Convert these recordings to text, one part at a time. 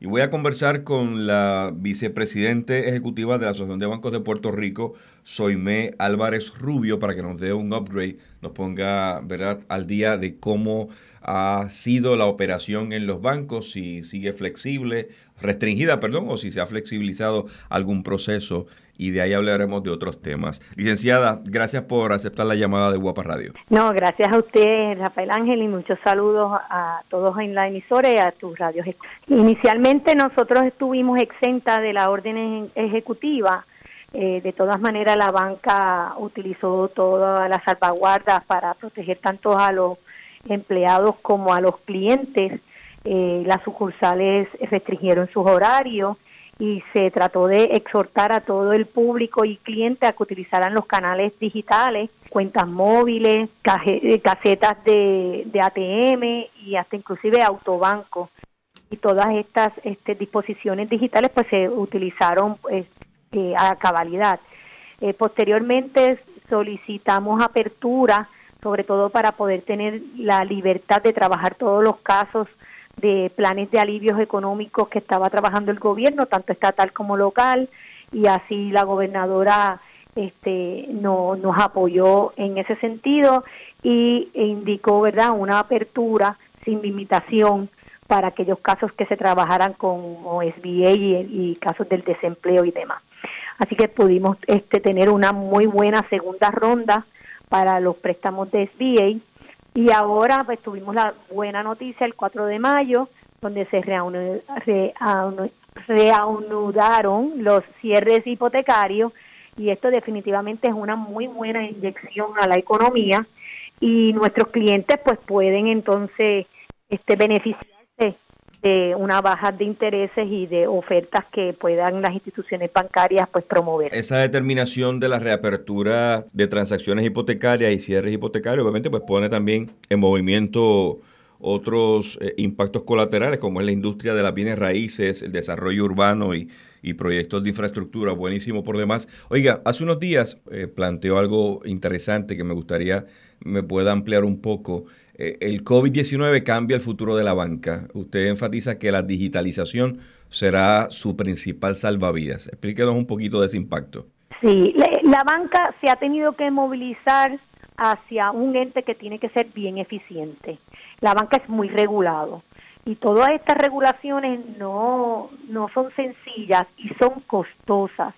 y voy a conversar con la vicepresidente ejecutiva de la Asociación de Bancos de Puerto Rico, Soime Álvarez Rubio, para que nos dé un upgrade, nos ponga ¿verdad? al día de cómo ha sido la operación en los bancos, si sigue flexible, restringida, perdón, o si se ha flexibilizado algún proceso y de ahí hablaremos de otros temas. Licenciada, gracias por aceptar la llamada de Guapa Radio. No, gracias a usted, Rafael Ángel, y muchos saludos a todos en la emisora y a tus radios. Inicialmente nosotros estuvimos exenta de la orden ejecutiva. Eh, de todas maneras, la banca utilizó todas las salvaguardas para proteger tanto a los empleados como a los clientes. Eh, las sucursales restringieron sus horarios y se trató de exhortar a todo el público y cliente a que utilizaran los canales digitales, cuentas móviles, eh, casetas de, ATM y hasta inclusive autobanco. Y todas estas este, disposiciones digitales pues se utilizaron pues, eh, a cabalidad. posteriormente solicitamos apertura sobre todo para poder tener la libertad de trabajar todos los casos de planes de alivios económicos que estaba trabajando el gobierno, tanto estatal como local, y así la gobernadora este, no, nos apoyó en ese sentido y indicó verdad una apertura sin limitación para aquellos casos que se trabajaran con OSBA y, y casos del desempleo y demás. Así que pudimos este, tener una muy buena segunda ronda para los préstamos de SBA. Y ahora pues tuvimos la buena noticia el 4 de mayo, donde se reanudaron los cierres hipotecarios y esto definitivamente es una muy buena inyección a la economía y nuestros clientes pues pueden entonces este beneficiarse de una baja de intereses y de ofertas que puedan las instituciones bancarias pues promover. Esa determinación de la reapertura de transacciones hipotecarias y cierres hipotecarios obviamente pues pone también en movimiento otros eh, impactos colaterales como es la industria de las bienes raíces, el desarrollo urbano y, proyectos de infraestructura, buenísimo por demás. Oiga, hace unos días eh, planteó algo interesante que me gustaría me pueda ampliar un poco eh, el COVID-19 cambia el futuro de la banca. Usted enfatiza que la digitalización será su principal salvavidas. Explíquenos un poquito de ese impacto. Sí, la, banca se ha tenido que movilizar hacia un ente que tiene que ser bien eficiente. La banca es muy regulado y todas estas regulaciones no, no son sencillas y son costosas.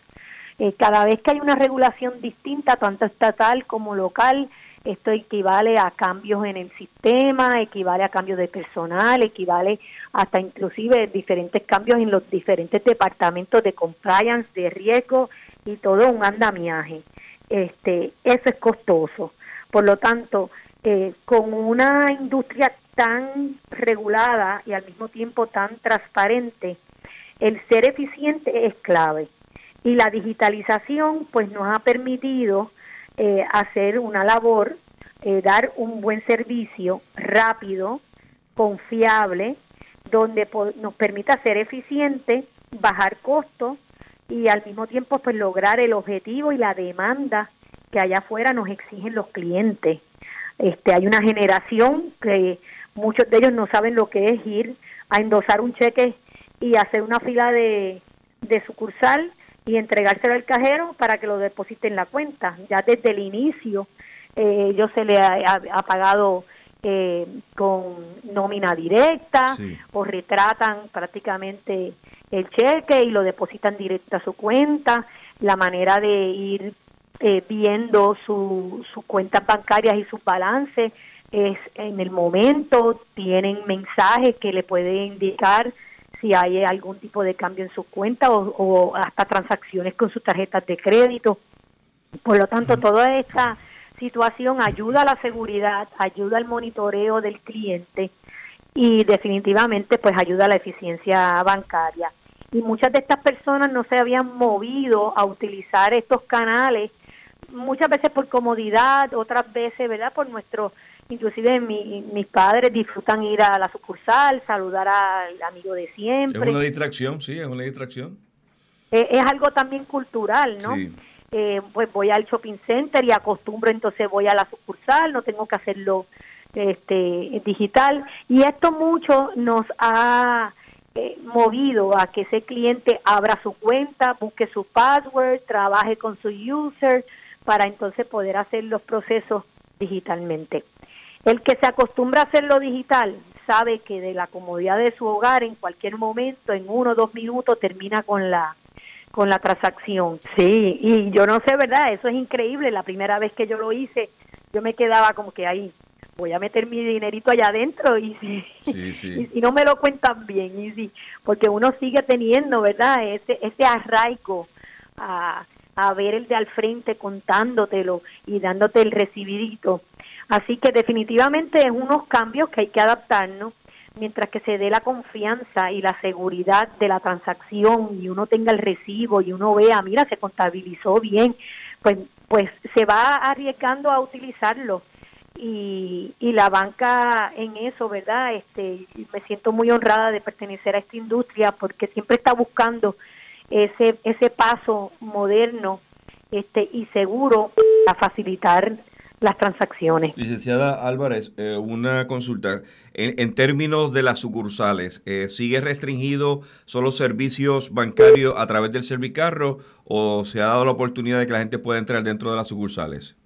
Eh, cada vez que hay una regulación distinta, tanto estatal como local, esto equivale a cambios en el sistema, equivale a cambios de personal, equivale hasta inclusive diferentes cambios en los diferentes departamentos de compliance, de riesgo y todo un andamiaje. Este, eso es costoso. Por lo tanto, eh, con una industria tan regulada y al mismo tiempo tan transparente, el ser eficiente es clave. Y la digitalización pues nos ha permitido eh, hacer una labor, eh, dar un buen servicio rápido, confiable, donde nos permita ser eficiente, bajar costos y al mismo tiempo pues lograr el objetivo y la demanda que allá afuera nos exigen los clientes. Este, hay una generación que muchos de ellos no saben lo que es ir a endosar un cheque y hacer una fila de, de sucursal y entregárselo al cajero para que lo deposite en la cuenta. Ya desde el inicio eh, ellos se le ha, pagado eh, con nómina directa o retratan prácticamente el cheque y lo depositan directo a su cuenta. La manera de ir eh, viendo sus cuentas bancarias y sus balances es en el momento, tienen mensajes que le pueden indicar si hay algún tipo de cambio en su cuenta o, hasta transacciones con sus tarjetas de crédito. Por lo tanto, toda esta situación ayuda a la seguridad, ayuda al monitoreo del cliente y definitivamente pues ayuda a la eficiencia bancaria. Y muchas de estas personas no se habían movido a utilizar estos canales, muchas veces por comodidad, otras veces, ¿verdad? Por nuestro inclusive mis padres disfrutan ir a la sucursal, saludar al amigo de siempre. Es una distracción, sí, es una distracción. Eh, es algo también cultural, ¿no? Eh, pues voy al shopping center y acostumbro, entonces voy a la sucursal, no tengo que hacerlo este digital y esto mucho nos ha eh, movido a que ese cliente abra su cuenta, busque su password, trabaje con su user para entonces poder hacer los procesos digitalmente. El que se acostumbra a hacerlo digital sabe que de la comodidad de su hogar en cualquier momento, en uno o dos minutos, termina con la con la transacción. Sí, y yo no sé, ¿verdad? Eso es increíble. La primera vez que yo lo hice, yo me quedaba como que ahí, voy a meter mi dinerito allá adentro y si, Y, no me lo cuentan bien, y si, porque uno sigue teniendo, ¿verdad? Ese, ese arraigo a, a ver el de al frente contándotelo y dándote el recibidito. Así que definitivamente es unos cambios que hay que adaptarnos mientras que se dé la confianza y la seguridad de la transacción y uno tenga el recibo y uno vea, mira, se contabilizó bien, pues, pues se va arriesgando a utilizarlo. Y, y la banca en eso, ¿verdad? Este, me siento muy honrada de pertenecer a esta industria porque siempre está buscando ese, ese paso moderno este, y seguro para facilitar las transacciones. Licenciada Álvarez, eh, una consulta. En, términos de las sucursales, eh, ¿sigue restringido solo servicios bancarios a través del Servicarro o se ha dado la oportunidad de que la gente pueda entrar dentro de las sucursales?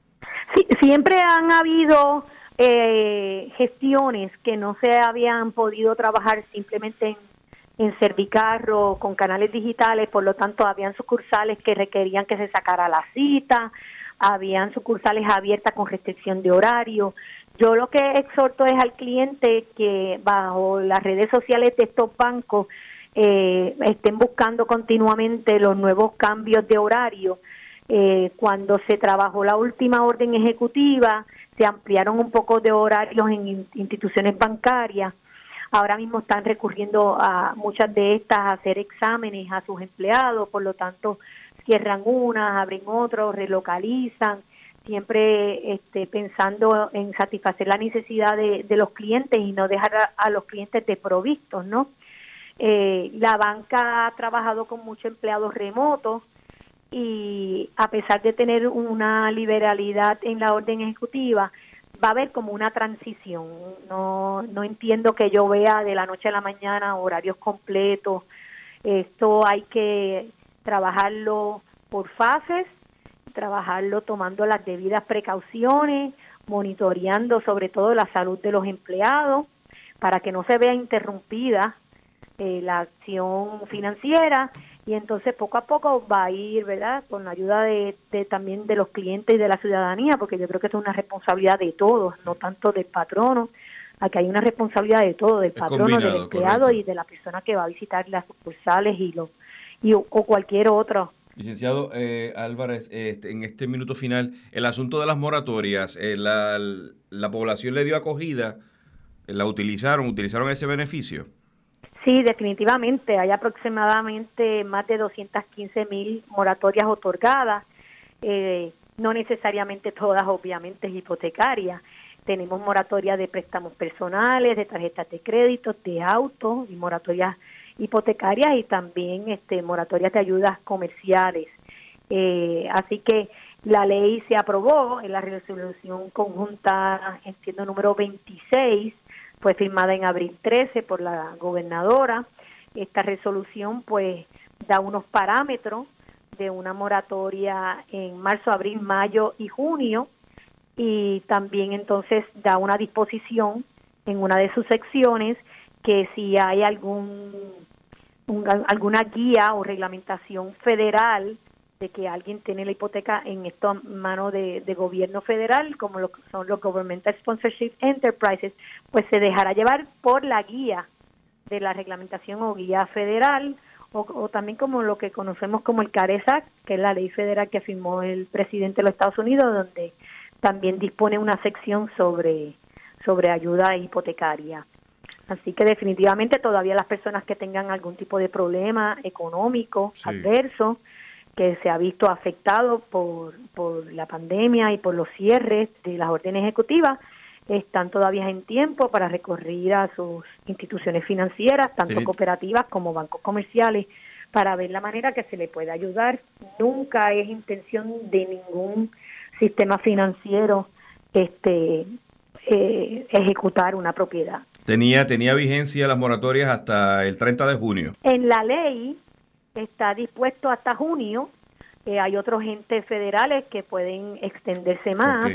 Sí, siempre han habido eh, gestiones que no se habían podido trabajar simplemente en en Servicarro con canales digitales, por lo tanto habían sucursales que requerían que se sacara la cita, habían sucursales abiertas con restricción de horario. Yo lo que exhorto es al cliente que bajo las redes sociales de estos bancos eh, estén buscando continuamente los nuevos cambios de horario. Eh, cuando se trabajó la última orden ejecutiva, se ampliaron un poco de horarios en instituciones bancarias. Ahora mismo están recurriendo a muchas de estas a hacer exámenes a sus empleados, por lo tanto cierran unas, abren otras, relocalizan, siempre este, pensando en satisfacer la necesidad de, los clientes y no dejar a, los clientes desprovistos, ¿no? Eh, la banca ha trabajado con muchos empleados remotos y a pesar de tener una liberalidad en la orden ejecutiva, va a haber como una transición. No, no entiendo que yo vea de la noche a la mañana horarios completos. Esto hay que trabajarlo por fases, trabajarlo tomando las debidas precauciones, monitoreando sobre todo la salud de los empleados para que no se vea interrumpida eh, la acción financiera y entonces poco a poco va a ir, ¿verdad? Con la ayuda de, también de los clientes y de la ciudadanía, porque yo creo que es una responsabilidad de todos, no tanto del patrono, aquí hay una responsabilidad de todo, del patrono, del empleado y de la persona que va a visitar las sucursales y los y o, cualquier otro. Licenciado eh, Álvarez, este, en este minuto final, el asunto de las moratorias, eh, la, la población le dio acogida, la utilizaron, utilizaron ese beneficio. Sí, definitivamente. Hay aproximadamente más de 215 mil moratorias otorgadas. Eh, no necesariamente todas, obviamente, hipotecarias. Tenemos moratorias de préstamos personales, de tarjetas de crédito, de autos y moratorias hipotecarias y también este, moratorias de ayudas comerciales. Eh, así que la ley se aprobó en la resolución conjunta, entiendo número 26, fue firmada en abril 13 por la gobernadora. Esta resolución pues da unos parámetros de una moratoria en marzo, abril, mayo y junio y también entonces da una disposición en una de sus secciones que si hay algún alguna guía o reglamentación federal de que alguien tiene la hipoteca en esto mano de, gobierno federal, como lo son los Governmental Sponsorship Enterprises, pues se dejará llevar por la guía de la reglamentación o guía federal, o, también como lo que conocemos como el CARESAC, que es la ley federal que firmó el presidente de los Estados Unidos, donde también dispone una sección sobre, sobre ayuda hipotecaria. Así que definitivamente todavía las personas que tengan algún tipo de problema económico adverso, que se ha visto afectado por, por la pandemia y por los cierres de las órdenes ejecutivas, están todavía en tiempo para recurrir a sus instituciones financieras, tanto cooperativas como bancos comerciales, para ver la manera que se le puede ayudar. Nunca es intención de ningún sistema financiero este eh, ejecutar una propiedad. Tenía, tenía vigencia las moratorias hasta el 30 de junio. En la ley está dispuesto hasta junio. Eh, hay otros entes federales que pueden extenderse más.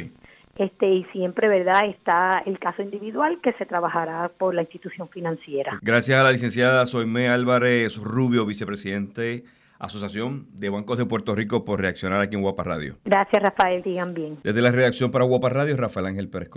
Este, y siempre, ¿verdad? Está el caso individual que se trabajará por la institución financiera. Gracias a la licenciada Soime Álvarez Rubio, vicepresidente Asociación de Bancos de Puerto Rico, por reaccionar aquí en Guapa Radio. Gracias, Rafael. Digan bien. Desde la redacción para Guapa Radio, Rafael Ángel Pérez